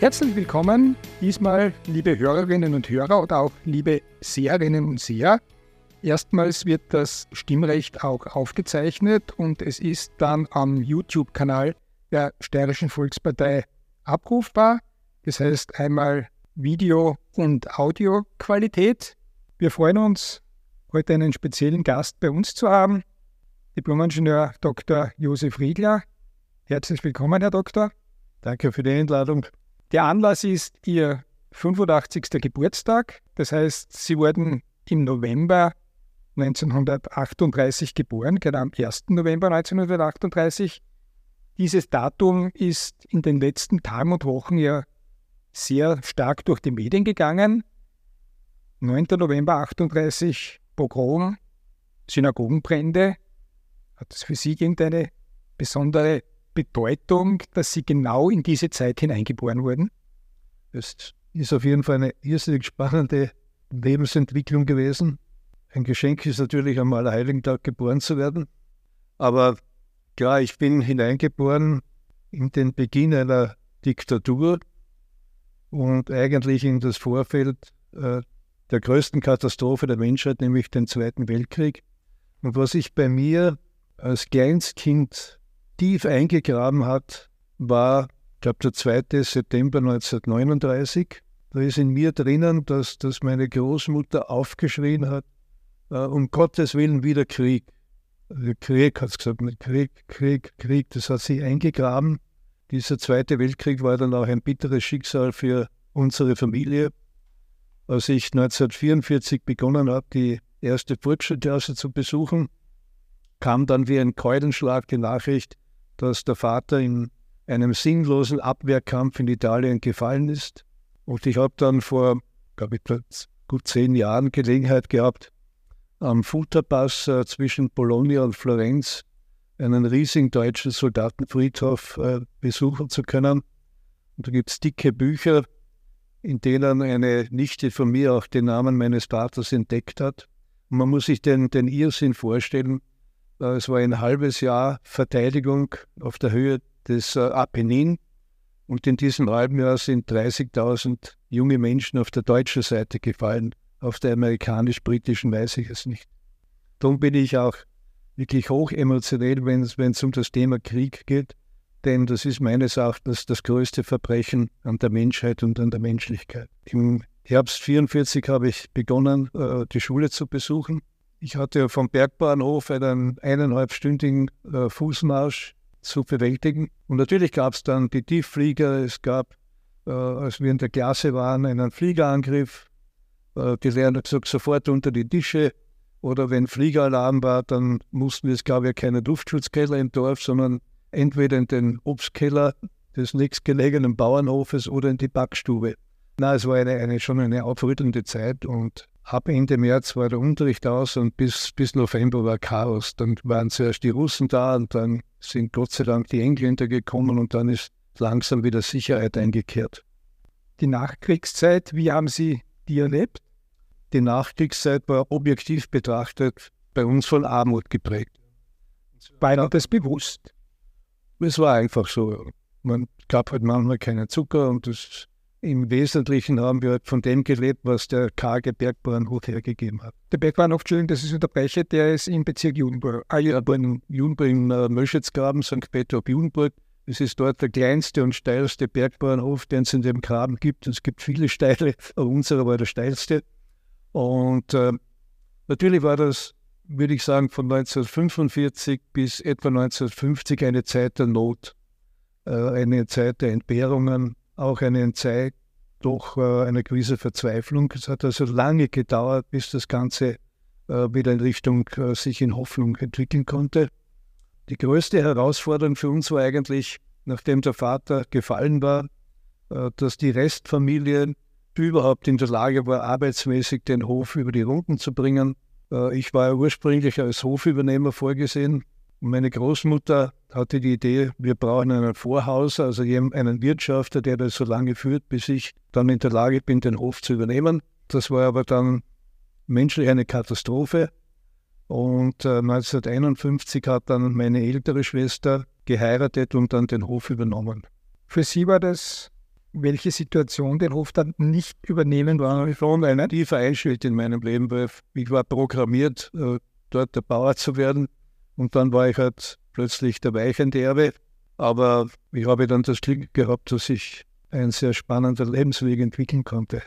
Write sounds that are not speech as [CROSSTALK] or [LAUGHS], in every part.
Herzlich willkommen, diesmal liebe Hörerinnen und Hörer oder auch liebe Seherinnen und Seher. Erstmals wird das Stimmrecht auch aufgezeichnet und es ist dann am YouTube-Kanal der Steirischen Volkspartei abrufbar. Das heißt einmal Video- und Audioqualität. Wir freuen uns, heute einen speziellen Gast bei uns zu haben, Diplomingenieur Dr. Josef Riegler. Herzlich willkommen, Herr Doktor. Danke für die Einladung. Der Anlass ist Ihr 85. Geburtstag. Das heißt, Sie wurden im November 1938 geboren, genau am 1. November 1938. Dieses Datum ist in den letzten Tagen und Wochen ja sehr stark durch die Medien gegangen. 9. November 38, Pogrom, Synagogenbrände. Hat es für Sie irgendeine besondere Bedeutung, dass Sie genau in diese Zeit hineingeboren wurden? Es ist auf jeden Fall eine irrsinnig spannende Lebensentwicklung gewesen. Ein Geschenk ist natürlich am Allerheiligen-Tag geboren zu werden. Aber klar, ich bin hineingeboren in den Beginn einer Diktatur und eigentlich in das Vorfeld äh, der größten Katastrophe der Menschheit, nämlich den Zweiten Weltkrieg. Und was ich bei mir als Kleinstkind tief eingegraben hat, war, ich glaube, der 2. September 1939. Da ist in mir drinnen, dass, dass meine Großmutter aufgeschrien hat, äh, um Gottes Willen wieder Krieg. Also Krieg hat es gesagt, Krieg, Krieg, Krieg, das hat sie eingegraben. Dieser Zweite Weltkrieg war dann auch ein bitteres Schicksal für unsere Familie. Als ich 1944 begonnen habe, die erste Volksschulklasse zu besuchen, kam dann wie ein Keulenschlag die Nachricht, dass der Vater in einem sinnlosen Abwehrkampf in Italien gefallen ist. Und ich habe dann vor, glaube ich, gut zehn Jahren Gelegenheit gehabt, am Futterpass äh, zwischen Bologna und Florenz einen riesigen deutschen Soldatenfriedhof äh, besuchen zu können. Und da gibt es dicke Bücher, in denen eine Nichte von mir auch den Namen meines Vaters entdeckt hat. Und man muss sich den, den Irrsinn vorstellen, es war ein halbes Jahr Verteidigung auf der Höhe des äh, Apennin. Und in diesem halben Jahr sind 30.000 junge Menschen auf der deutschen Seite gefallen. Auf der amerikanisch-britischen weiß ich es nicht. Darum bin ich auch wirklich hoch emotionell, wenn es um das Thema Krieg geht. Denn das ist meines Erachtens das größte Verbrechen an der Menschheit und an der Menschlichkeit. Im Herbst 1944 habe ich begonnen, äh, die Schule zu besuchen. Ich hatte vom Bergbahnhof einen eineinhalbstündigen äh, Fußmarsch zu bewältigen. Und natürlich gab es dann die Tiefflieger. Es gab, äh, als wir in der Klasse waren, einen Fliegerangriff. Äh, die Lehrer gesagt, sofort unter die Tische. Oder wenn Fliegeralarm war, dann mussten wir, es gab ja keine Luftschutzkeller im Dorf, sondern entweder in den Obstkeller des nächstgelegenen Bauernhofes oder in die Backstube. Na, es war eine, eine, schon eine aufrüttelnde Zeit und Ab Ende März war der Unterricht aus und bis, bis November war Chaos. Dann waren zuerst die Russen da und dann sind Gott sei Dank die Engländer gekommen und dann ist langsam wieder Sicherheit eingekehrt. Die Nachkriegszeit, wie haben Sie die erlebt? Die Nachkriegszeit war objektiv betrachtet bei uns von Armut geprägt. War Ihnen das bewusst? Es war einfach so. Man gab halt manchmal keinen Zucker und das im Wesentlichen haben wir von dem gelebt, was der karge Bergbauernhof hergegeben hat. Der Bergbauernhof, Entschuldigung, das ist unterbreche, der ist im Bezirk Judenburg. Ah ja, in Judenburg, in äh, Möschützgraben, St. Peter ob Judenburg. Es ist dort der kleinste und steilste Bergbauernhof, den es in dem Graben gibt. es gibt viele steile, aber unserer war der steilste. Und äh, natürlich war das, würde ich sagen, von 1945 bis etwa 1950 eine Zeit der Not, äh, eine Zeit der Entbehrungen, auch eine Zeit doch äh, eine gewisse Verzweiflung. Es hat also lange gedauert, bis das Ganze äh, wieder in Richtung äh, sich in Hoffnung entwickeln konnte. Die größte Herausforderung für uns war eigentlich, nachdem der Vater gefallen war, äh, dass die Restfamilie überhaupt in der Lage war, arbeitsmäßig den Hof über die Runden zu bringen. Äh, ich war ursprünglich als Hofübernehmer vorgesehen. Meine Großmutter hatte die Idee, wir brauchen einen Vorhaus, also einen Wirtschafter, der das so lange führt, bis ich dann in der Lage bin, den Hof zu übernehmen. Das war aber dann menschlich eine Katastrophe. Und äh, 1951 hat dann meine ältere Schwester geheiratet und dann den Hof übernommen. Für Sie war das welche Situation den Hof dann nicht übernehmen war? Schon ein tiefer Einschnitt in meinem Leben, weil ich war programmiert, äh, dort der Bauer zu werden. Und dann war ich halt plötzlich der weichende Erbe. Aber ich habe dann das Glück gehabt, dass ich ein sehr spannender Lebensweg entwickeln konnte.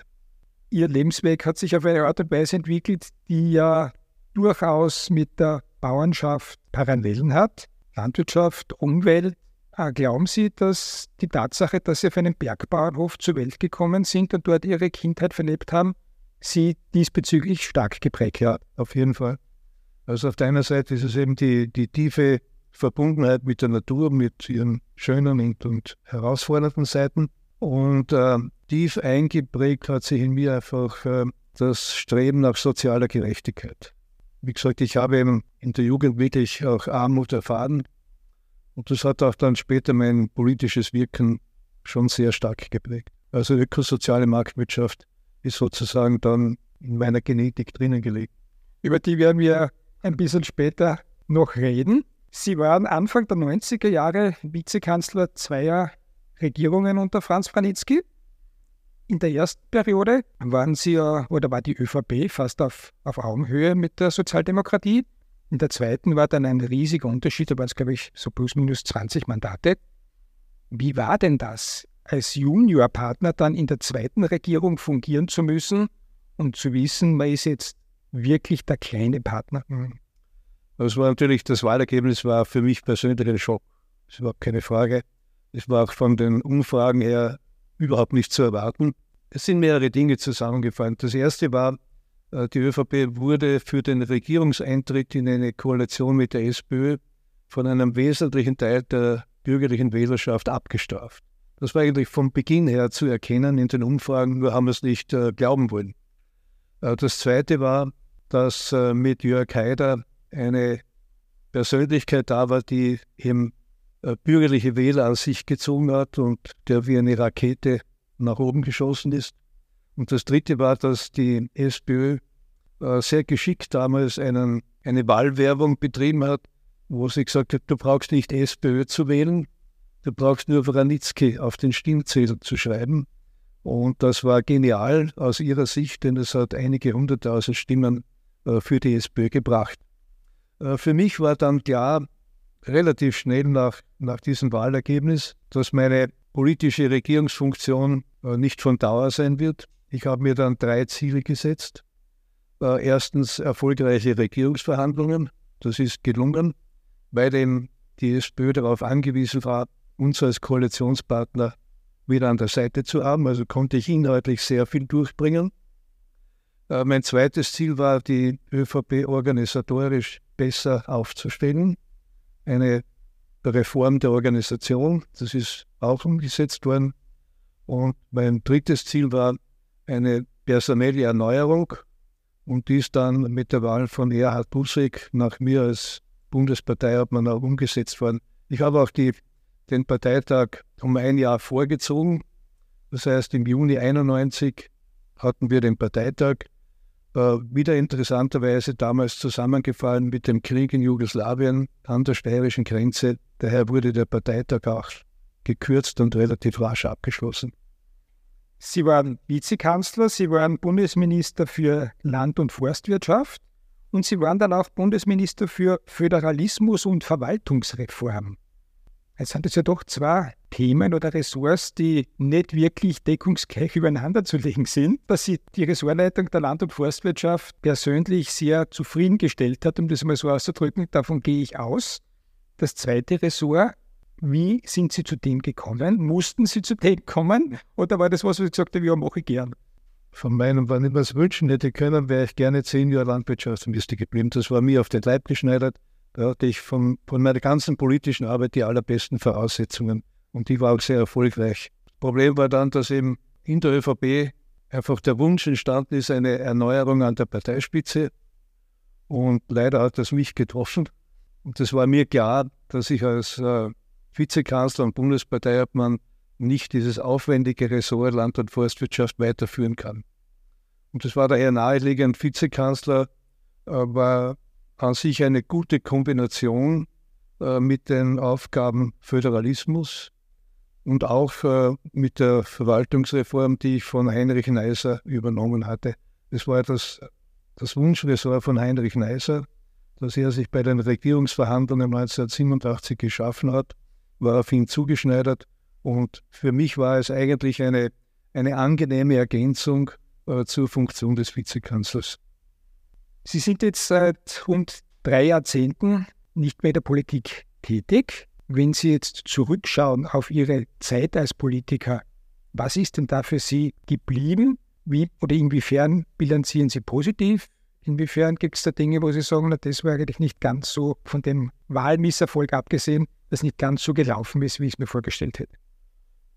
Ihr Lebensweg hat sich auf eine Art und Weise entwickelt, die ja durchaus mit der Bauernschaft Parallelen hat. Landwirtschaft, Umwelt. Ah, glauben Sie, dass die Tatsache, dass Sie auf einem Bergbauernhof zur Welt gekommen sind und dort Ihre Kindheit verlebt haben, Sie diesbezüglich stark geprägt hat? Ja, auf jeden Fall. Also auf der einen Seite ist es eben die, die tiefe Verbundenheit mit der Natur, mit ihren schönen und, und herausfordernden Seiten. Und äh, tief eingeprägt hat sich in mir einfach äh, das Streben nach sozialer Gerechtigkeit. Wie gesagt, ich habe eben in der Jugend wirklich auch Armut erfahren. Und das hat auch dann später mein politisches Wirken schon sehr stark geprägt. Also ökosoziale Marktwirtschaft ist sozusagen dann in meiner Genetik drinnen gelegt. Über die werden wir ein bisschen später noch reden. Sie waren Anfang der 90er Jahre Vizekanzler zweier Regierungen unter Franz Franitzky. In der ersten Periode waren Sie oder war die ÖVP fast auf, auf Augenhöhe mit der Sozialdemokratie. In der zweiten war dann ein riesiger Unterschied, da waren es, glaube ich, so plus minus 20 Mandate. Wie war denn das, als Juniorpartner dann in der zweiten Regierung fungieren zu müssen und zu wissen, man ist jetzt wirklich der kleine Partner? Das war natürlich, das Wahlergebnis war für mich persönlich ein Schock. Das ist überhaupt keine Frage. Es war auch von den Umfragen her überhaupt nicht zu erwarten. Es sind mehrere Dinge zusammengefallen. Das erste war, äh, die ÖVP wurde für den Regierungseintritt in eine Koalition mit der SPÖ von einem wesentlichen Teil der bürgerlichen Wählerschaft abgestraft. Das war eigentlich von Beginn her zu erkennen in den Umfragen, nur haben wir es nicht äh, glauben wollen. Äh, das Zweite war, dass äh, mit Jörg Haider eine Persönlichkeit da war, die eben äh, bürgerliche Wähler an sich gezogen hat und der wie eine Rakete nach oben geschossen ist. Und das Dritte war, dass die SPÖ äh, sehr geschickt damals einen, eine Wahlwerbung betrieben hat, wo sie gesagt hat, du brauchst nicht SPÖ zu wählen, du brauchst nur Wranitzky auf den Stimmzettel zu schreiben. Und das war genial aus ihrer Sicht, denn es hat einige hunderttausend Stimmen für die SPÖ gebracht. Äh, für mich war dann klar, relativ schnell nach, nach diesem Wahlergebnis, dass meine politische Regierungsfunktion äh, nicht von Dauer sein wird. Ich habe mir dann drei Ziele gesetzt. Äh, erstens erfolgreiche Regierungsverhandlungen. Das ist gelungen, weil die SPÖ darauf angewiesen war, uns als Koalitionspartner wieder an der Seite zu haben. Also konnte ich inhaltlich sehr viel durchbringen. Äh, mein zweites Ziel war, die ÖVP organisatorisch besser aufzustellen. Eine Reform der Organisation, das ist auch umgesetzt worden. Und mein drittes Ziel war eine personelle Erneuerung und dies dann mit der Wahl von Erhard Busek nach mir als Bundesparteiobmann auch umgesetzt worden. Ich habe auch die, den Parteitag um ein Jahr vorgezogen. Das heißt, im Juni 91 hatten wir den Parteitag. Äh, wieder interessanterweise damals zusammengefallen mit dem Krieg in Jugoslawien an der steirischen Grenze. Daher wurde der Parteitag auch gekürzt und relativ rasch abgeschlossen. Sie waren Vizekanzler, Sie waren Bundesminister für Land- und Forstwirtschaft und Sie waren dann auch Bundesminister für Föderalismus und Verwaltungsreform. Jetzt sind es ja doch zwei Themen oder Ressorts, die nicht wirklich deckungsgleich übereinander zu legen sind. Dass Sie die Ressortleitung der Land- und Forstwirtschaft persönlich sehr zufriedengestellt hat, um das mal so auszudrücken, davon gehe ich aus. Das zweite Ressort wie sind Sie zu dem gekommen? Mussten Sie zu dem kommen? Oder war das was, was Sie gesagt haben, ja, mache ich gern? Von meinem, wenn ich was wünschen hätte können, wäre ich gerne zehn Jahre Landwirtschaftsminister geblieben. Das war mir auf den Leib geschneidert. Da hatte ich von, von meiner ganzen politischen Arbeit die allerbesten Voraussetzungen. Und die war auch sehr erfolgreich. Das Problem war dann, dass eben in der ÖVP einfach der Wunsch entstanden ist, eine Erneuerung an der Parteispitze. Und leider hat das mich getroffen. Und es war mir klar, dass ich als äh, Vizekanzler und Bundesparteiobmann nicht dieses aufwendige Ressort Land- und Forstwirtschaft weiterführen kann. Und es war daher naheliegend, Vizekanzler äh, war an sich eine gute Kombination äh, mit den Aufgaben Föderalismus und auch äh, mit der Verwaltungsreform, die ich von Heinrich Neiser übernommen hatte. Das war das, das Wunschressort von Heinrich Neiser, das er sich bei den Regierungsverhandlungen 1987 geschaffen hat, war auf ihn zugeschneidert. Und für mich war es eigentlich eine, eine angenehme Ergänzung äh, zur Funktion des Vizekanzlers. Sie sind jetzt seit rund drei Jahrzehnten nicht mehr in der Politik tätig. Wenn Sie jetzt zurückschauen auf Ihre Zeit als Politiker, was ist denn da für Sie geblieben? Wie oder inwiefern bilanzieren Sie positiv? Inwiefern gibt es da Dinge, wo Sie sagen, na, das war eigentlich nicht ganz so, von dem Wahlmisserfolg abgesehen, das nicht ganz so gelaufen ist, wie ich es mir vorgestellt hätte?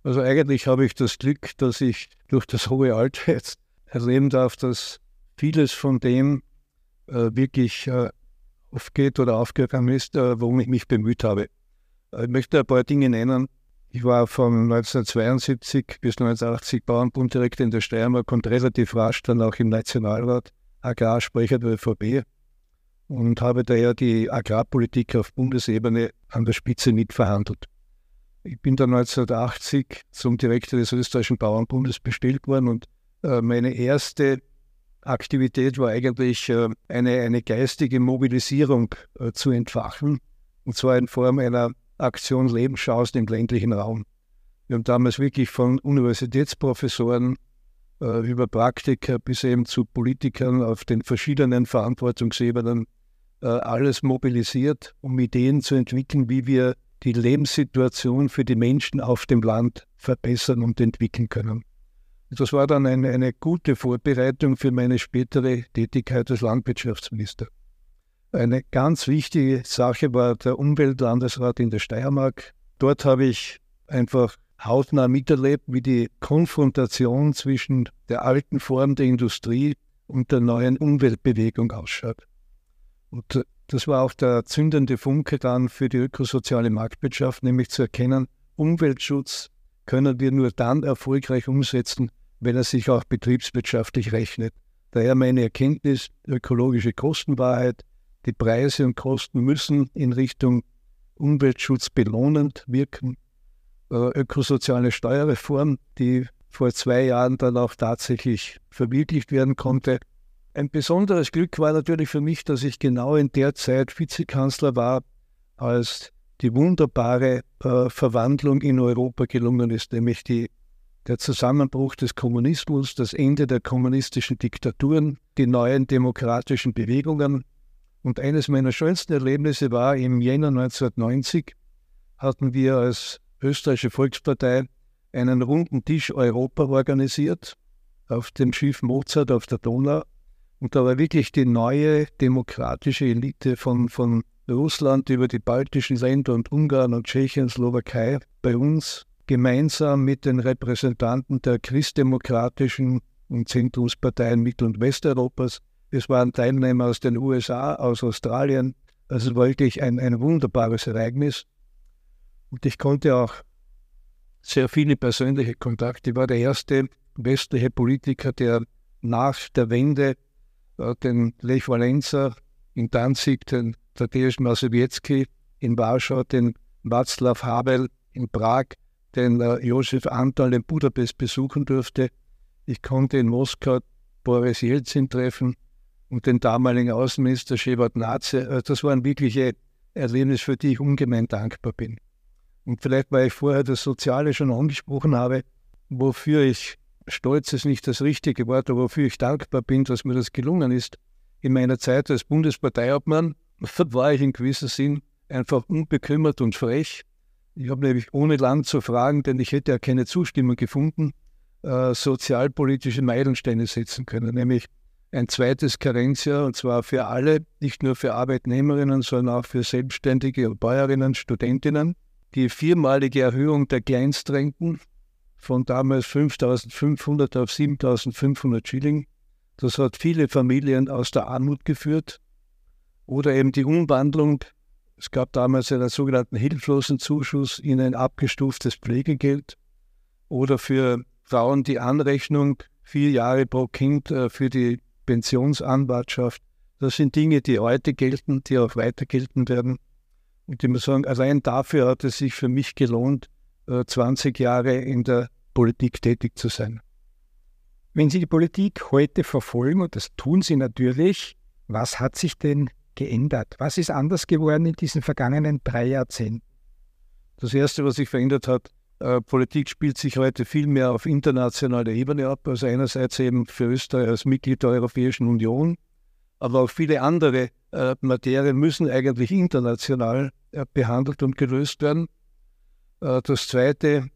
Also eigentlich habe ich das Glück, dass ich durch das hohe Alter jetzt erleben darf, dass vieles von dem wirklich äh, aufgeht oder aufgegangen ist, äh, worum ich mich bemüht habe. Ich möchte ein paar Dinge nennen. Ich war von 1972 bis 1980 Bauernbunddirektor in der Steiermark und relativ rasch dann auch im Nationalrat Agrarsprecher der ÖVP und habe daher die Agrarpolitik auf Bundesebene an der Spitze mitverhandelt. Ich bin dann 1980 zum Direktor des österreichischen Bauernbundes bestellt worden und äh, meine erste Aktivität war eigentlich äh, eine, eine geistige Mobilisierung äh, zu entfachen, und zwar in Form einer Aktion Lebenschancen im ländlichen Raum. Wir haben damals wirklich von Universitätsprofessoren über Praktiker bis eben zu Politikern auf den verschiedenen Verantwortungsebenen alles mobilisiert, um Ideen zu entwickeln, wie wir die Lebenssituation für die Menschen auf dem Land verbessern und entwickeln können. Das war dann eine, eine gute Vorbereitung für meine spätere Tätigkeit als Landwirtschaftsminister. Eine ganz wichtige Sache war der Umweltlandesrat in der Steiermark. Dort habe ich einfach hautnah miterlebt, wie die Konfrontation zwischen der alten Form der Industrie und der neuen Umweltbewegung ausschaut. Und das war auch der zündende Funke dann für die ökosoziale Marktwirtschaft, nämlich zu erkennen, Umweltschutz können wir nur dann erfolgreich umsetzen, wenn er sich auch betriebswirtschaftlich rechnet. Daher meine Erkenntnis, ökologische Kostenwahrheit, die Preise und Kosten müssen in Richtung Umweltschutz belohnend wirken. Äh, ökosoziale Steuerreform, die vor zwei Jahren dann auch tatsächlich verwirklicht werden konnte. Ein besonderes Glück war natürlich für mich, dass ich genau in der Zeit Vizekanzler war, als die wunderbare äh, Verwandlung in Europa gelungen ist, nämlich die der Zusammenbruch des Kommunismus, das Ende der kommunistischen Diktaturen, die neuen demokratischen Bewegungen. Und eines meiner schönsten Erlebnisse war im Jänner 1990 hatten wir als österreichische Volkspartei einen runden Tisch Europa organisiert auf dem Schiff Mozart auf der Donau. Und da war wirklich die neue demokratische Elite von, von Russland über die baltischen Länder und Ungarn und Tschechien, Slowakei bei uns gemeinsam mit den Repräsentanten der christdemokratischen und Zentrumsparteien Mittel- und Westeuropas. Es waren Teilnehmer aus den USA, aus Australien. Also wirklich ein, ein wunderbares Ereignis. Und ich konnte auch sehr viele persönliche Kontakte. Ich war der erste westliche Politiker, der nach der Wende äh, den Lech Walenza in Danzig, den Tadeusz Mazowiecki in Warschau, den Václav Havel in Prag den äh, Josef Antal in Budapest besuchen durfte. Ich konnte in Moskau Boris Jelzin treffen und den damaligen Außenminister Shevardnadze. Äh, das waren wirkliche Erlebnisse, für die ich ungemein dankbar bin. Und vielleicht, weil ich vorher das Soziale schon angesprochen habe, wofür ich stolz ist nicht das richtige Wort, aber wofür ich dankbar bin, dass mir das gelungen ist. In meiner Zeit als Bundesparteiobmann war ich in gewissem Sinn einfach unbekümmert und frech ich habe nämlich ohne Land zu fragen, denn ich hätte ja keine Zustimmung gefunden, äh, sozialpolitische Meilensteine setzen können, nämlich ein zweites Karenzjahr und zwar für alle, nicht nur für Arbeitnehmerinnen, sondern auch für Selbstständige, Bäuerinnen, Studentinnen, die viermalige Erhöhung der Kleinstrenten von damals 5.500 auf 7.500 Schilling. Das hat viele Familien aus der Armut geführt. Oder eben die Umwandlung. Es gab damals einen sogenannten Hilflosenzuschuss in ein abgestuftes Pflegegeld. Oder für Frauen die Anrechnung vier Jahre pro Kind äh, für die Pensionsanwartschaft. Das sind Dinge, die heute gelten, die auch weiter gelten werden. Und ich muss sagen, allein dafür hat es sich für mich gelohnt, 20 äh, Jahre in der Politik tätig zu sein. Wenn Sie die Politik heute verfolgen, und das tun Sie natürlich, was hat sich denn geändert? Was ist anders geworden in diesen vergangenen drei Jahrzehnten? Das Erste, was sich verändert hat, äh, Politik spielt sich heute viel mehr auf internationaler Ebene ab. Also einerseits eben für Österreich als Mitglied der Europäischen Union, aber auch viele andere äh, Materien müssen eigentlich international äh, behandelt und gelöst werden. Äh, das Zweite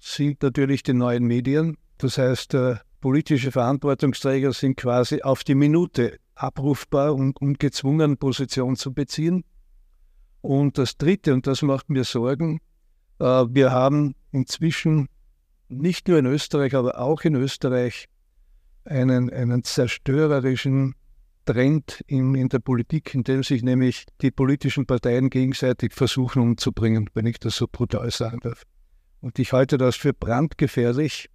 sind natürlich die neuen Medien. Das heißt, äh, politische Verantwortungsträger sind quasi auf die Minute abrufbar und, und gezwungen, Position zu beziehen. Und das Dritte, und das macht mir Sorgen, äh, wir haben inzwischen nicht nur in Österreich, aber auch in Österreich einen, einen zerstörerischen Trend in, in der Politik, in dem sich nämlich die politischen Parteien gegenseitig versuchen umzubringen, wenn ich das so brutal sagen darf. Und ich halte das für brandgefährlich,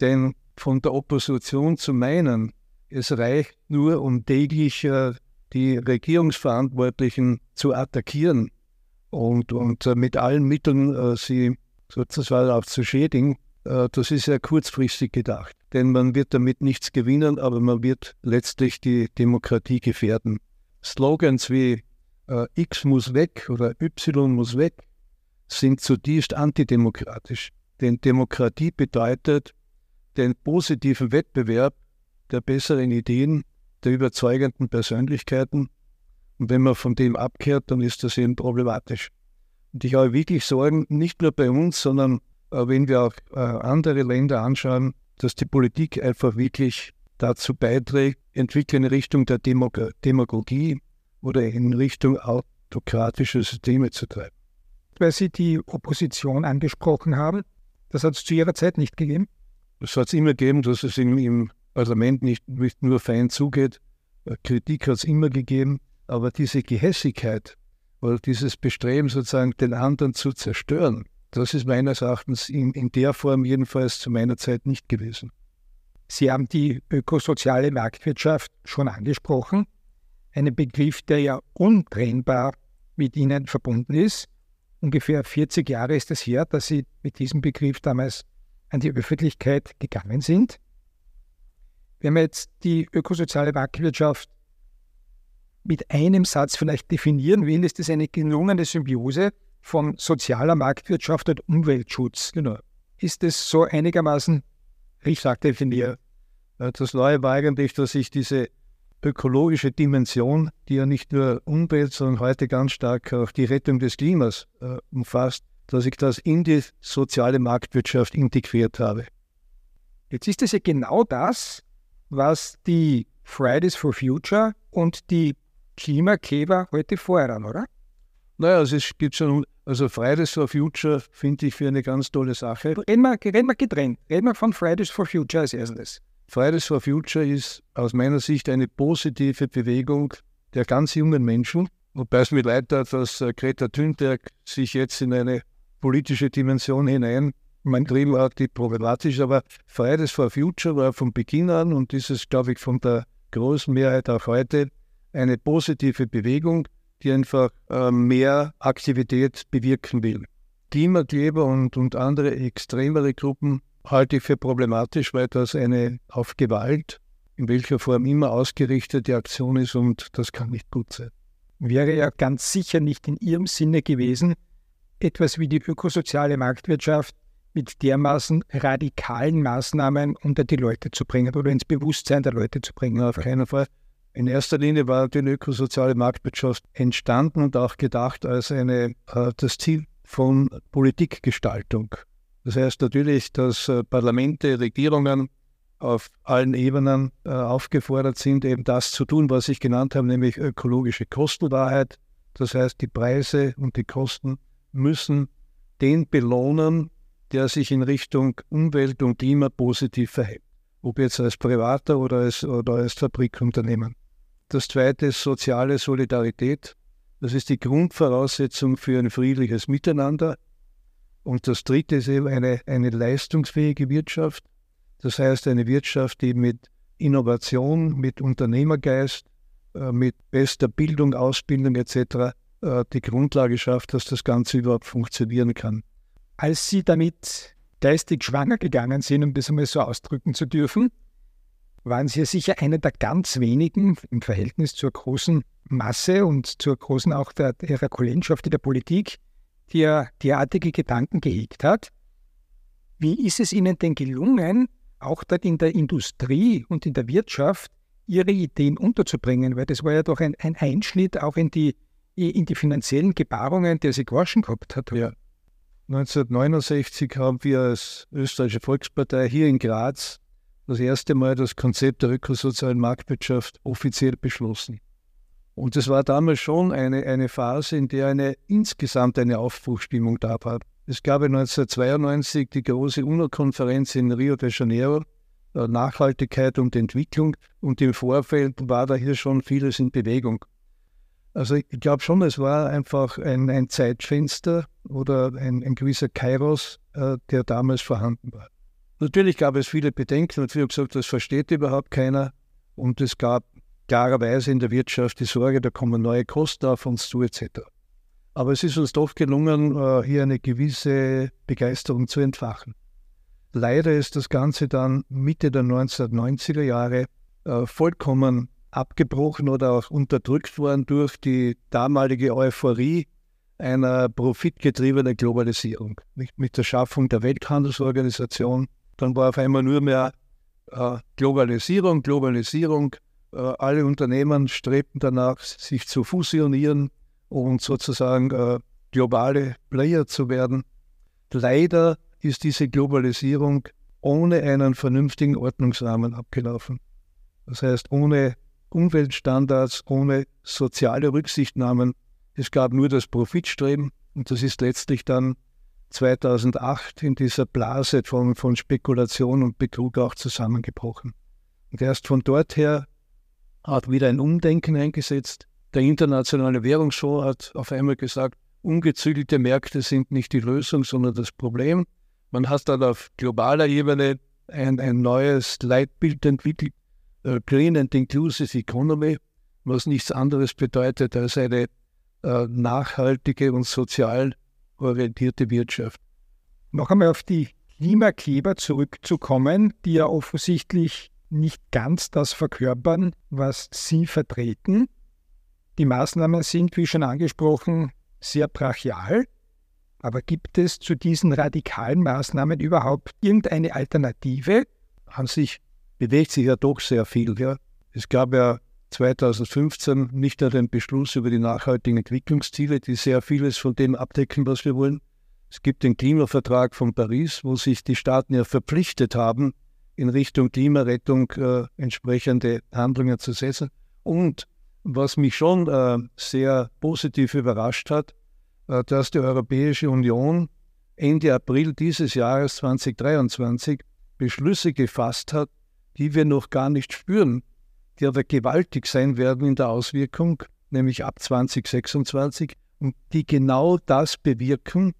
denn von der Opposition zu meinen, es reicht nur, um täglich äh, die Regierungsverantwortlichen zu attackieren und, und äh, mit allen Mitteln äh, sie sozusagen auch zu schädigen, äh, das ist ja kurzfristig gedacht. Denn man wird damit nichts gewinnen, aber man wird letztlich die Demokratie gefährden. Slogans wie äh, X muss weg oder Y muss weg sind zutiefst antidemokratisch. Denn Demokratie bedeutet den positiven Wettbewerb der besseren Ideen, der überzeugenden Persönlichkeiten. Und wenn man von dem abkehrt, dann ist das eben problematisch. Und ich habe wirklich Sorgen, nicht nur bei uns, sondern äh, wenn wir auch äh, andere Länder anschauen, dass die Politik einfach wirklich dazu beiträgt, entwickeln in Richtung der Demog Demagogie oder in Richtung autokratischer Systeme zu treiben. Weil Sie die Opposition angesprochen haben, das hat es zu Ihrer Zeit nicht gegeben? Es hat es immer gegeben, dass es im, im Parlament nicht, nicht nur fein zugeht. Äh, Kritik hat es immer gegeben, aber diese Gehässigkeit oder dieses Bestreben, sozusagen den anderen zu zerstören, das ist meines Erachtens in, in der Form jedenfalls zu meiner Zeit nicht gewesen. Sie haben die ökosoziale Marktwirtschaft schon angesprochen, einen Begriff, der ja untrennbar mit Ihnen verbunden ist. Ungefähr 40 Jahre ist es her, dass Sie mit diesem Begriff damals an die Öffentlichkeit gegangen sind. Wenn wir jetzt die ökosoziale Marktwirtschaft mit einem Satz vielleicht definieren will, ist es eine gelungene Symbiose von sozialer Marktwirtschaft und Umweltschutz. Genau. Ist es so einigermaßen richtig definiert? Das Neue war eigentlich, dass ich diese ökologische Dimension, die ja nicht nur Umwelt, sondern heute ganz stark auch die Rettung des Klimas äh, umfasst, dass ich das in die soziale Marktwirtschaft integriert habe. Jetzt ist es ja genau das, was die Fridays for Future und die Klimakleber heute fordern, oder? Naja, also es gibt schon also Fridays for Future finde ich für eine ganz tolle Sache. Reden wir, reden wir getrennt. Reden wir von Fridays for Future als erstes. Fridays for Future ist aus meiner Sicht eine positive Bewegung der ganz jungen Menschen. Wobei es mir leid hat, dass äh, Greta Thunberg sich jetzt in eine politische Dimension hinein mein Trieben hat, die problematisch, aber Fridays for Future war von Beginn an und ist es, glaube ich, von der großen Mehrheit auch heute eine positive Bewegung, die einfach äh, mehr Aktivität bewirken will. Klimakleber und, und andere extremere Gruppen halte ich für problematisch, weil das eine auf Gewalt, in welcher Form immer ausgerichtete Aktion ist und das kann nicht gut sein. Wäre ja ganz sicher nicht in Ihrem Sinne gewesen, etwas wie die ökosoziale Marktwirtschaft mit dermaßen radikalen Maßnahmen unter die Leute zu bringen oder ins Bewusstsein der Leute zu bringen. Auf keinen Fall. In erster Linie war die ökosoziale Marktwirtschaft entstanden und auch gedacht als eine, äh, das Ziel von Politikgestaltung. Das heißt natürlich, dass äh, Parlamente, Regierungen auf allen Ebenen äh, aufgefordert sind, eben das zu tun, was ich genannt habe, nämlich ökologische Kostenwahrheit. Das heißt, die Preise und die Kosten müssen den belohnen, der sich in Richtung Umwelt und Klima positiv verhält, ob jetzt als Privater oder als, oder als Fabrikunternehmen. Das zweite ist soziale Solidarität. Das ist die Grundvoraussetzung für ein friedliches Miteinander. Und das dritte ist eben eine, eine leistungsfähige Wirtschaft. Das heißt, eine Wirtschaft, die mit Innovation, mit Unternehmergeist, äh, mit bester Bildung, Ausbildung etc. Äh, die Grundlage schafft, dass das Ganze überhaupt funktionieren kann. Als Sie damit geistig schwanger gegangen sind, um das einmal so ausdrücken zu dürfen, waren Sie sicher einer der ganz wenigen im Verhältnis zur großen Masse und zur großen auch der, ihrer Kollegenschaft in der Politik, die ja derartige Gedanken gehegt hat. Wie ist es Ihnen denn gelungen, auch dort in der Industrie und in der Wirtschaft Ihre Ideen unterzubringen? Weil das war ja doch ein, ein Einschnitt auch in die, in die finanziellen Gebarungen, der Sie gewaschen gehabt hat. Ja. 1969 haben wir als Österreichische Volkspartei hier in Graz das erste Mal das Konzept der ökosozialen Marktwirtschaft offiziell beschlossen. Und es war damals schon eine, eine Phase, in der eine insgesamt eine Aufbruchstimmung da war. Es gab 1992 die große UNO-Konferenz in Rio de Janeiro, äh, Nachhaltigkeit und Entwicklung, und im Vorfeld war da hier schon vieles in Bewegung. Also ich glaube schon, es war einfach ein, ein Zeitfenster oder ein, ein gewisser Kairos, äh, der damals vorhanden war. Natürlich gab es viele Bedenken und viele gesagt, das versteht überhaupt keiner. Und es gab klarerweise in der Wirtschaft die Sorge, da kommen neue Kosten auf uns zu etc. Aber es ist uns doch gelungen, äh, hier eine gewisse Begeisterung zu entfachen. Leider ist das Ganze dann Mitte der 1990er Jahre äh, vollkommen abgebrochen oder auch unterdrückt worden durch die damalige Euphorie einer profitgetriebenen Globalisierung. Mit der Schaffung der Welthandelsorganisation. Dann war auf einmal nur mehr äh, Globalisierung, Globalisierung, äh, alle Unternehmen strebten danach, sich zu fusionieren und sozusagen äh, globale Player zu werden. Leider ist diese Globalisierung ohne einen vernünftigen Ordnungsrahmen abgelaufen. Das heißt, ohne Umweltstandards, ohne soziale Rücksichtnahmen. Es gab nur das Profitstreben und das ist letztlich dann 2008 in dieser Blase von, von Spekulation und Betrug auch zusammengebrochen. Und erst von dort her hat wieder ein Umdenken eingesetzt. Der internationale Währungsfonds hat auf einmal gesagt, ungezügelte Märkte sind nicht die Lösung, sondern das Problem. Man hat dann auf globaler Ebene ein, ein neues Leitbild entwickelt, Green and Inclusive Economy, was nichts anderes bedeutet als eine äh, nachhaltige und sozial orientierte Wirtschaft. Noch einmal auf die Klimakleber zurückzukommen, die ja offensichtlich nicht ganz das verkörpern, was Sie vertreten. Die Maßnahmen sind, wie schon angesprochen, sehr brachial. Aber gibt es zu diesen radikalen Maßnahmen überhaupt irgendeine Alternative? An sich bewegt sich ja doch sehr viel. Ja. Es gab ja 2015 nicht nur den Beschluss über die nachhaltigen Entwicklungsziele, die sehr vieles von dem abdecken, was wir wollen. Es gibt den Klimavertrag von Paris, wo sich die Staaten ja verpflichtet haben, in Richtung Klimarettung äh, entsprechende Handlungen zu setzen. Und was mich schon äh, sehr positiv überrascht hat, äh, dass die Europäische Union Ende April dieses Jahres 2023 Beschlüsse gefasst hat, die wir noch gar nicht spüren, die aber gewaltig sein werden in der Auswirkung, nämlich ab 2026, und die genau das bewirken,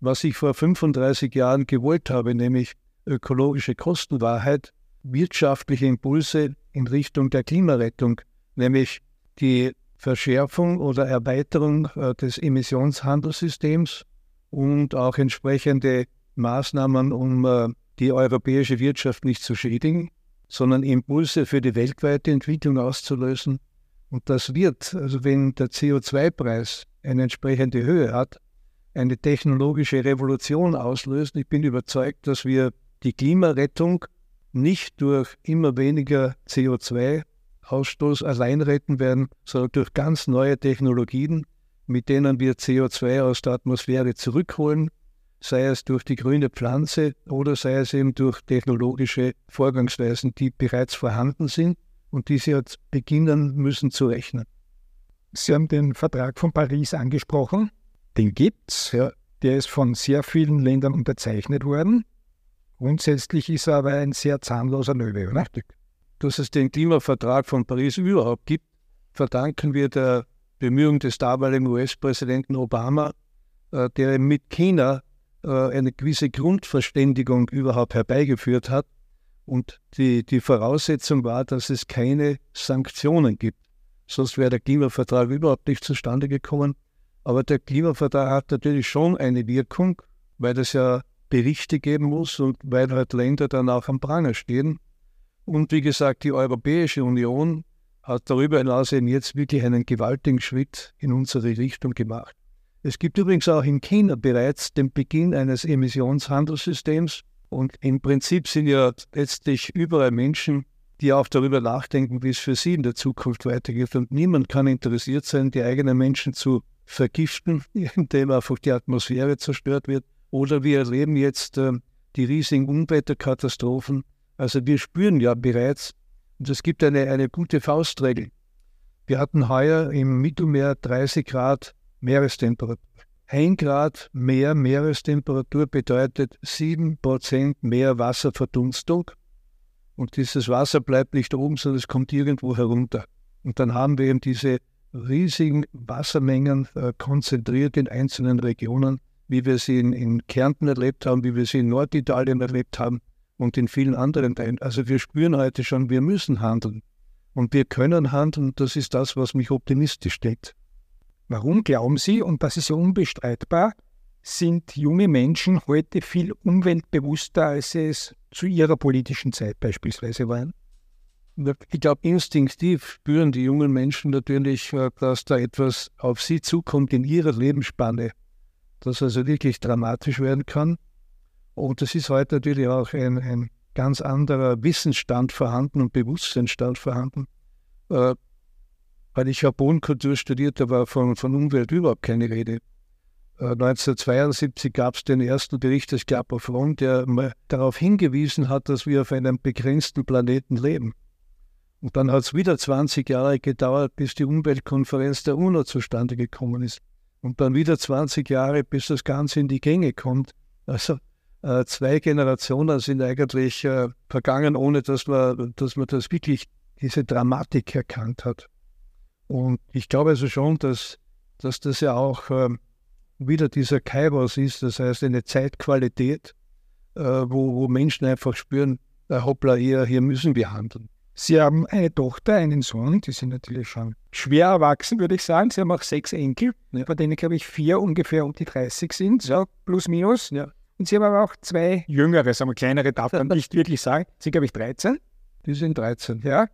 was ich vor 35 Jahren gewollt habe, nämlich ökologische Kostenwahrheit, wirtschaftliche Impulse in Richtung der Klimarettung, nämlich die Verschärfung oder Erweiterung äh, des Emissionshandelssystems und auch entsprechende Maßnahmen, um äh, die europäische Wirtschaft nicht zu schädigen, sondern Impulse für die weltweite Entwicklung auszulösen. Und das wird, also wenn der CO2-Preis eine entsprechende Höhe hat, eine technologische Revolution auslösen. Ich bin überzeugt, dass wir die Klimarettung nicht durch immer weniger CO2-Ausstoß allein retten werden, sondern durch ganz neue Technologien, mit denen wir CO2 aus der Atmosphäre zurückholen, sei es durch die grüne Pflanze oder sei es eben durch technologische Vorgangsweisen, die bereits vorhanden sind und die Sie jetzt beginnen müssen zu rechnen. Sie haben den Vertrag von Paris angesprochen. Den gibt's. Ja, Der ist von sehr vielen Ländern unterzeichnet worden. Grundsätzlich ist er aber ein sehr zahnloser Löwe, oder? Dass es den Klimavertrag von Paris überhaupt gibt, verdanken wir der Bemühung des damaligen US-Präsidenten Obama, äh, der mit China eine gewisse Grundverständigung überhaupt herbeigeführt hat. Und die, die Voraussetzung war, dass es keine Sanktionen gibt. Sonst wäre der Klimavertrag überhaupt nicht zustande gekommen. Aber der Klimavertrag hat natürlich schon eine Wirkung, weil es ja Berichte geben muss und weil halt Länder dann auch am Pranger stehen. Und wie gesagt, die Europäische Union hat darüber hinaus eben jetzt wirklich einen gewaltigen Schritt in unsere Richtung gemacht. Es gibt übrigens auch in China bereits den Beginn eines Emissionshandelssystems und im Prinzip sind ja letztlich überall Menschen, die auch darüber nachdenken, wie es für sie in der Zukunft weitergeht. Und niemand kann interessiert sein, die eigenen Menschen zu vergiften, [LAUGHS] indem einfach die Atmosphäre zerstört wird. Oder wir erleben jetzt äh, die riesigen Unwetterkatastrophen. Also wir spüren ja bereits, und es gibt eine, eine gute Faustregel. Wir hatten heuer im Mittelmeer 30 Grad Meerestemperatur. Ein Grad mehr Meerestemperatur bedeutet 7% mehr Wasserverdunstung. Und dieses Wasser bleibt nicht oben, sondern es kommt irgendwo herunter. Und dann haben wir eben diese riesigen Wassermengen äh, konzentriert in einzelnen Regionen, wie wir sie in, in Kärnten erlebt haben, wie wir sie in Norditalien erlebt haben und in vielen anderen Teilen. Also wir spüren heute schon, wir müssen handeln. Und wir können handeln. Das ist das, was mich optimistisch stellt. Warum glauben Sie, und das ist ja unbestreitbar, sind junge Menschen heute viel umweltbewusster, als sie es zu ihrer politischen Zeit beispielsweise waren? Ich glaube, instinktiv spüren die jungen Menschen natürlich, äh, dass da etwas auf sie zukommt in ihrer Lebensspanne, das also wirklich dramatisch werden kann. Und es ist heute natürlich auch ein, ein ganz anderer Wissensstand vorhanden und Bewusstseinsstand vorhanden. Weil ich habe Bodenkultur studiert, war von, von Umwelt überhaupt keine Rede. Äh, 1972 gab es den ersten Bericht des of Rome, der darauf hingewiesen hat, dass wir auf einem begrenzten Planeten leben. Und dann hat es wieder 20 Jahre gedauert, bis die Umweltkonferenz der UNO zustande gekommen ist. Und dann wieder 20 Jahre, bis das Ganze in die Gänge kommt. Also äh, zwei Generationen sind eigentlich äh, vergangen, ohne dass man, dass man das wirklich, diese Dramatik erkannt hat. Und ich glaube also schon, dass, dass das ja auch äh, wieder dieser Kairos ist, das heißt eine Zeitqualität, äh, wo, wo Menschen einfach spüren, äh, hoppla, hier, hier müssen wir handeln. Sie haben eine Tochter, einen Sohn, die sind natürlich schon schwer erwachsen, würde ich sagen. Sie haben auch sechs Enkel, ja. von denen, glaube ich, vier ungefähr um die 30 sind, so plus minus. Ja. Und Sie haben aber auch zwei jüngere, sagen wir kleinere, darf man nicht wirklich sagen. Sie, glaube ich, 13. Die sind 13. Ja.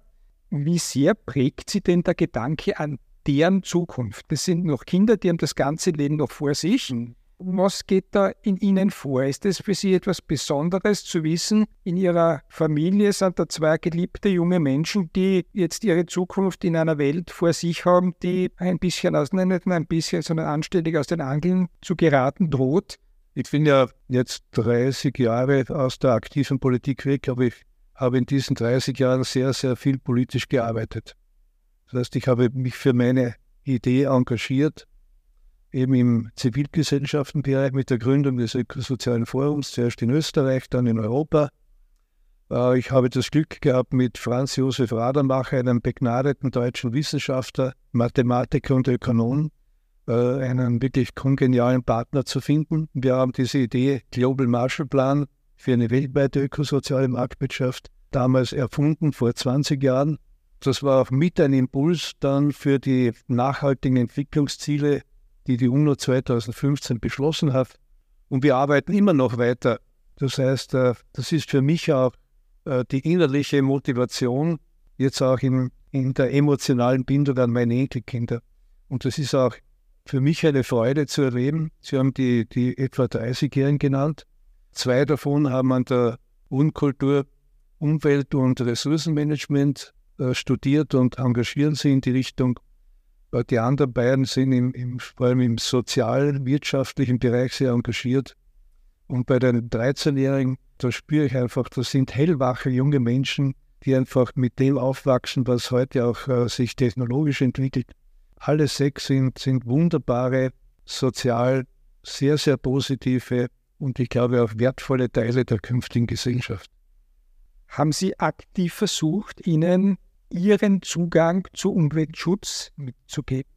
Wie sehr prägt Sie denn der Gedanke an deren Zukunft? Das sind noch Kinder, die haben das ganze Leben noch vor sich. Mhm. Was geht da in Ihnen vor? Ist es für Sie etwas Besonderes zu wissen, in Ihrer Familie sind da zwei geliebte junge Menschen, die jetzt ihre Zukunft in einer Welt vor sich haben, die ein bisschen aus, nicht ein bisschen, sondern anständig aus den Angeln zu geraten droht? Ich bin ja jetzt 30 Jahre aus der aktiven Politik weg, aber ich habe in diesen 30 Jahren sehr, sehr viel politisch gearbeitet. Das heißt, ich habe mich für meine Idee engagiert, eben im Zivilgesellschaftenbereich mit der Gründung des Ökosozialen Forums, zuerst in Österreich, dann in Europa. Äh, ich habe das Glück gehabt, mit Franz Josef Radermacher, einem begnadeten deutschen Wissenschaftler, Mathematiker und Ökonom, äh, einen wirklich kongenialen Partner zu finden. Wir haben diese Idee Global Marshall Plan für eine weltweite ökosoziale Marktwirtschaft damals erfunden, vor 20 Jahren. Das war auch mit ein Impuls dann für die nachhaltigen Entwicklungsziele, die die UNO 2015 beschlossen hat. Und wir arbeiten immer noch weiter. Das heißt, äh, das ist für mich auch äh, die innerliche Motivation, jetzt auch in, in der emotionalen Bindung an meine Enkelkinder. Und das ist auch für mich eine Freude zu erleben. Sie haben die, die etwa 30-Jährigen genannt. Zwei davon haben an der Unkultur Umwelt- und Ressourcenmanagement äh, studiert und engagieren sich in die Richtung. Die anderen beiden sind im, im, vor allem im sozial-wirtschaftlichen Bereich sehr engagiert. Und bei den 13-Jährigen, da spüre ich einfach, das sind hellwache junge Menschen, die einfach mit dem aufwachsen, was heute auch äh, sich technologisch entwickelt. Alle sechs sind, sind wunderbare, sozial sehr, sehr positive und ich glaube auch wertvolle Teile der künftigen Gesellschaft. Haben Sie aktiv versucht, ihnen Ihren Zugang zu Umweltschutz mitzugeben?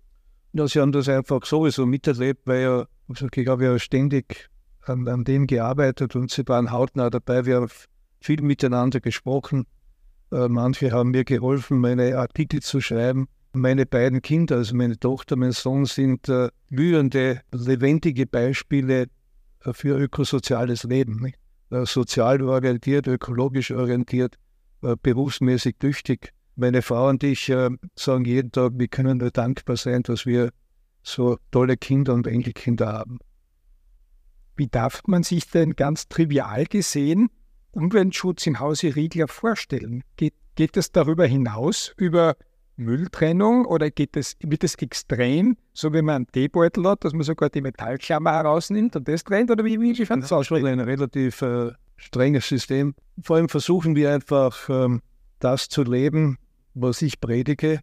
Ja, Sie haben das einfach sowieso miterlebt, weil ja, also ich habe ja ständig an, an dem gearbeitet und Sie waren hautnah dabei. Wir haben viel miteinander gesprochen. Äh, manche haben mir geholfen, meine Artikel zu schreiben. Meine beiden Kinder, also meine Tochter, mein Sohn, sind äh, blühende, lebendige Beispiele für ökosoziales Leben. Äh, sozial orientiert, ökologisch orientiert, äh, berufsmäßig tüchtig. Meine Frau und ich äh, sagen jeden Tag, wir können nur dankbar sein, dass wir so tolle Kinder und Enkelkinder haben. Wie darf man sich denn ganz trivial gesehen Umweltschutz im Hause Riegler vorstellen? Geht, geht es darüber hinaus, über Mülltrennung oder geht es, wird es extrem, so wie man einen Teebeutel hat, dass man sogar die Metallklammer herausnimmt und das trennt? Oder wie, wie schaut das aus? ein relativ äh, strenges System. Vor allem versuchen wir einfach, ähm, das zu leben, was ich predige,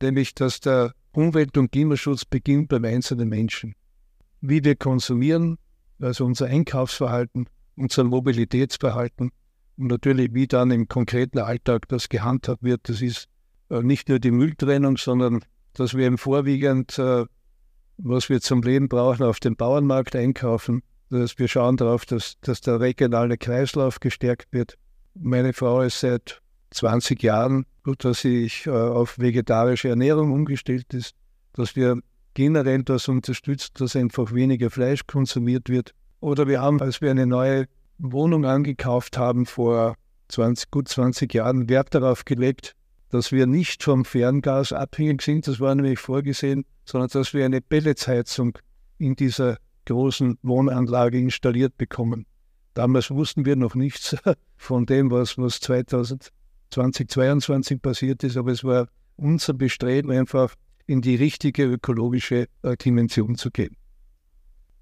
nämlich dass der Umwelt- und Klimaschutz beginnt beim einzelnen Menschen. Wie wir konsumieren, also unser Einkaufsverhalten, unser Mobilitätsverhalten und natürlich, wie dann im konkreten Alltag das gehandhabt wird. Das ist nicht nur die Mülltrennung, sondern dass wir im Vorwiegend, äh, was wir zum Leben brauchen, auf dem Bauernmarkt einkaufen. Dass wir schauen darauf, dass, dass der regionale Kreislauf gestärkt wird. Meine Frau ist seit 20 Jahren, dass sie äh, auf vegetarische Ernährung umgestellt ist, dass wir generell das unterstützen, dass einfach weniger Fleisch konsumiert wird. Oder wir haben, als wir eine neue Wohnung angekauft haben vor 20, gut 20 Jahren, Wert darauf gelegt, dass wir nicht vom Ferngas abhängig sind, das war nämlich vorgesehen, sondern dass wir eine Pelletsheizung in dieser großen Wohnanlage installiert bekommen. Damals wussten wir noch nichts [LAUGHS] von dem, was, was 2022 passiert ist, aber es war unser Bestreben, einfach in die richtige ökologische äh, Dimension zu gehen.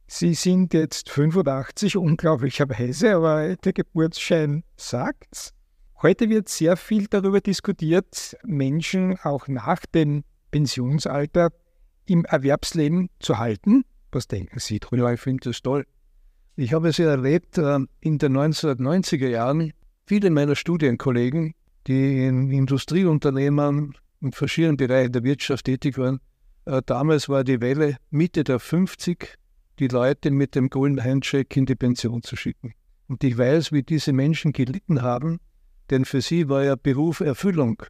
Sie sind jetzt 85, unglaublicherweise, aber der Geburtsschein sagt's. Heute wird sehr viel darüber diskutiert, Menschen auch nach dem Pensionsalter im Erwerbsleben zu halten. Was denken Sie drüber? Ich finde das toll. Ich habe es ja erlebt äh, in den 1990er Jahren. Viele meiner Studienkollegen, die in Industrieunternehmen in verschiedenen Bereichen der Wirtschaft tätig waren. Äh, damals war die Welle Mitte der 50, die Leute mit dem Golden Handshake in die Pension zu schicken. Und ich weiß, wie diese Menschen gelitten haben, denn für sie war ja Beruf Erfüllung,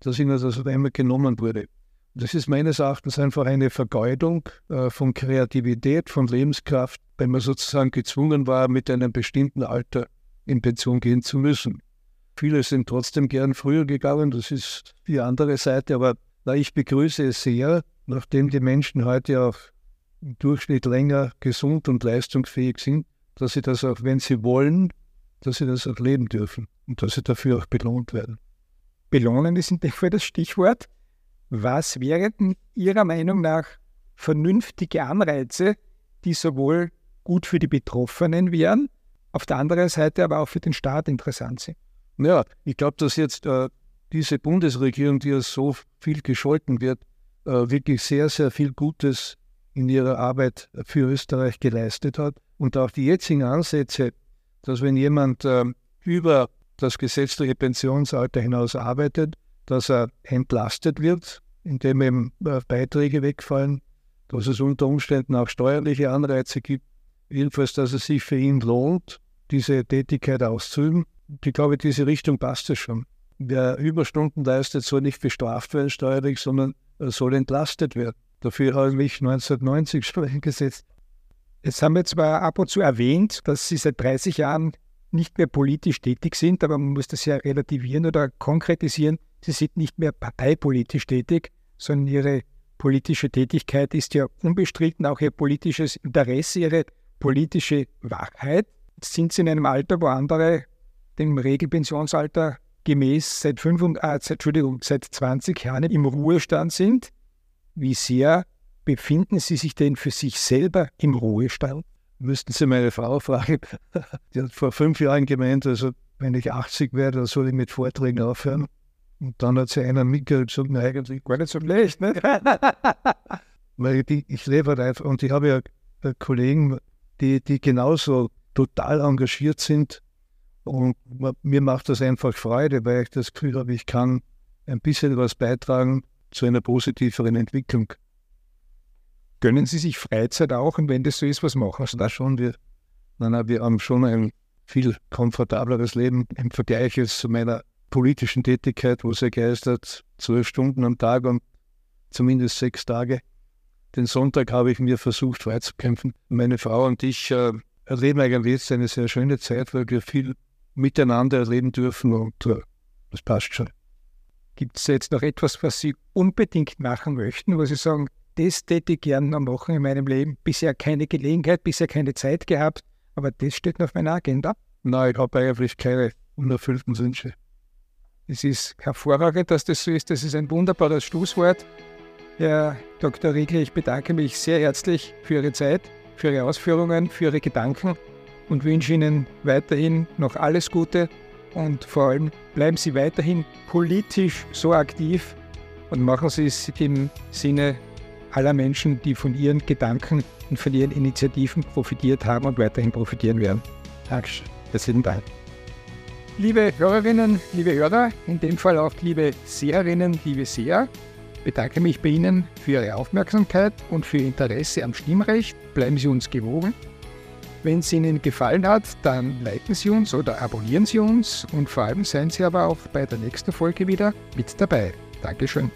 dass ihnen das auf einmal genommen wurde. Das ist meines Erachtens einfach eine Vergeudung äh, von Kreativität, von Lebenskraft, wenn man sozusagen gezwungen war, mit einem bestimmten Alter in Pension gehen zu müssen. Viele sind trotzdem gern früher gegangen, das ist die andere Seite, aber na, ich begrüße es sehr, nachdem die Menschen heute auch im Durchschnitt länger gesund und leistungsfähig sind, dass sie das auch, wenn sie wollen, dass sie das auch leben dürfen und dass sie dafür auch belohnt werden. Belohnen ist in dem Fall das Stichwort. Was wären Ihrer Meinung nach vernünftige Anreize, die sowohl gut für die Betroffenen wären, auf der anderen Seite aber auch für den Staat interessant sind? Ja, ich glaube, dass jetzt äh, diese Bundesregierung, die ja so viel gescholten wird, äh, wirklich sehr, sehr viel Gutes in ihrer Arbeit für Österreich geleistet hat. Und auch die jetzigen Ansätze, dass wenn jemand äh, über das gesetzliche Pensionsalter hinaus arbeitet, dass er entlastet wird, indem ihm äh, Beiträge wegfallen, dass es unter Umständen auch steuerliche Anreize gibt, jedenfalls, dass es sich für ihn lohnt, diese Tätigkeit auszuüben ich glaube, diese Richtung passt es schon. Wer Überstunden leistet, soll nicht bestraft werden steuerlich, sondern soll entlastet werden. Dafür habe ich mich 1990 schon eingesetzt. Jetzt haben wir zwar ab und zu erwähnt, dass Sie seit 30 Jahren nicht mehr politisch tätig sind, aber man muss das ja relativieren oder konkretisieren. Sie sind nicht mehr parteipolitisch tätig, sondern Ihre politische Tätigkeit ist ja unbestritten auch Ihr politisches Interesse, Ihre politische Wahrheit. Jetzt sind Sie in einem Alter, wo andere dem Regelpensionsalter gemäß seit, 5, äh, Entschuldigung, seit 20 Jahren im Ruhestand sind. Wie sehr befinden Sie sich denn für sich selber im Ruhestand? Müssten Sie meine Frau fragen. [LAUGHS] Die hat vor fünf Jahren gemeint, also wenn ich 80 werde, dann soll ich mit Vorträgen aufhören. Und dann hat sie einer mitgehört und gesagt, na, eigentlich gar nicht so schlecht. Ne? [LAUGHS] Weil ich, ich lebe halt einfach und ich habe ja äh, Kollegen, die, die genauso total engagiert sind. Und mir macht das einfach Freude, weil ich das Gefühl habe, ich kann ein bisschen was beitragen zu einer positiveren Entwicklung. Gönnen Sie sich Freizeit auch und wenn das so ist, was machen Sie da schon? Wir, nein, nein, wir haben schon ein viel komfortableres Leben im Vergleich zu meiner politischen Tätigkeit, wo es ja geistert, zwölf Stunden am Tag und zumindest sechs Tage. Den Sonntag habe ich mir versucht freizukämpfen. Meine Frau und ich äh, erleben eigentlich jetzt eine sehr schöne Zeit, weil wir viel miteinander erleben dürfen und äh, das passt schon. Gibt es jetzt noch etwas, was Sie unbedingt machen möchten, wo Sie sagen, das täte ich gerne noch machen in meinem Leben? Bisher keine Gelegenheit, bisher keine Zeit gehabt, aber das steht noch auf meiner Agenda? Nein, ich habe eigentlich keine unerfüllten Wünsche. Es ist hervorragend, dass das so ist. Das ist ein wunderbares Schlusswort. Herr Dr. Riegel, ich bedanke mich sehr herzlich für Ihre Zeit, für Ihre Ausführungen, für Ihre Gedanken und wünsche Ihnen weiterhin noch alles Gute und vor allem bleiben Sie weiterhin politisch so aktiv und machen Sie es im Sinne aller Menschen, die von Ihren Gedanken und von Ihren Initiativen profitiert haben und weiterhin profitieren werden. Dankeschön. Herzlichen Dank. Liebe Hörerinnen, liebe Hörer, in dem Fall auch liebe Seherinnen, liebe Seher, bedanke mich bei Ihnen für Ihre Aufmerksamkeit und für Ihr Interesse am Stimmrecht. Bleiben Sie uns gewogen. Wenn es Ihnen gefallen hat, dann liken Sie uns oder abonnieren Sie uns und vor allem seien Sie aber auch bei der nächsten Folge wieder mit dabei. Dankeschön.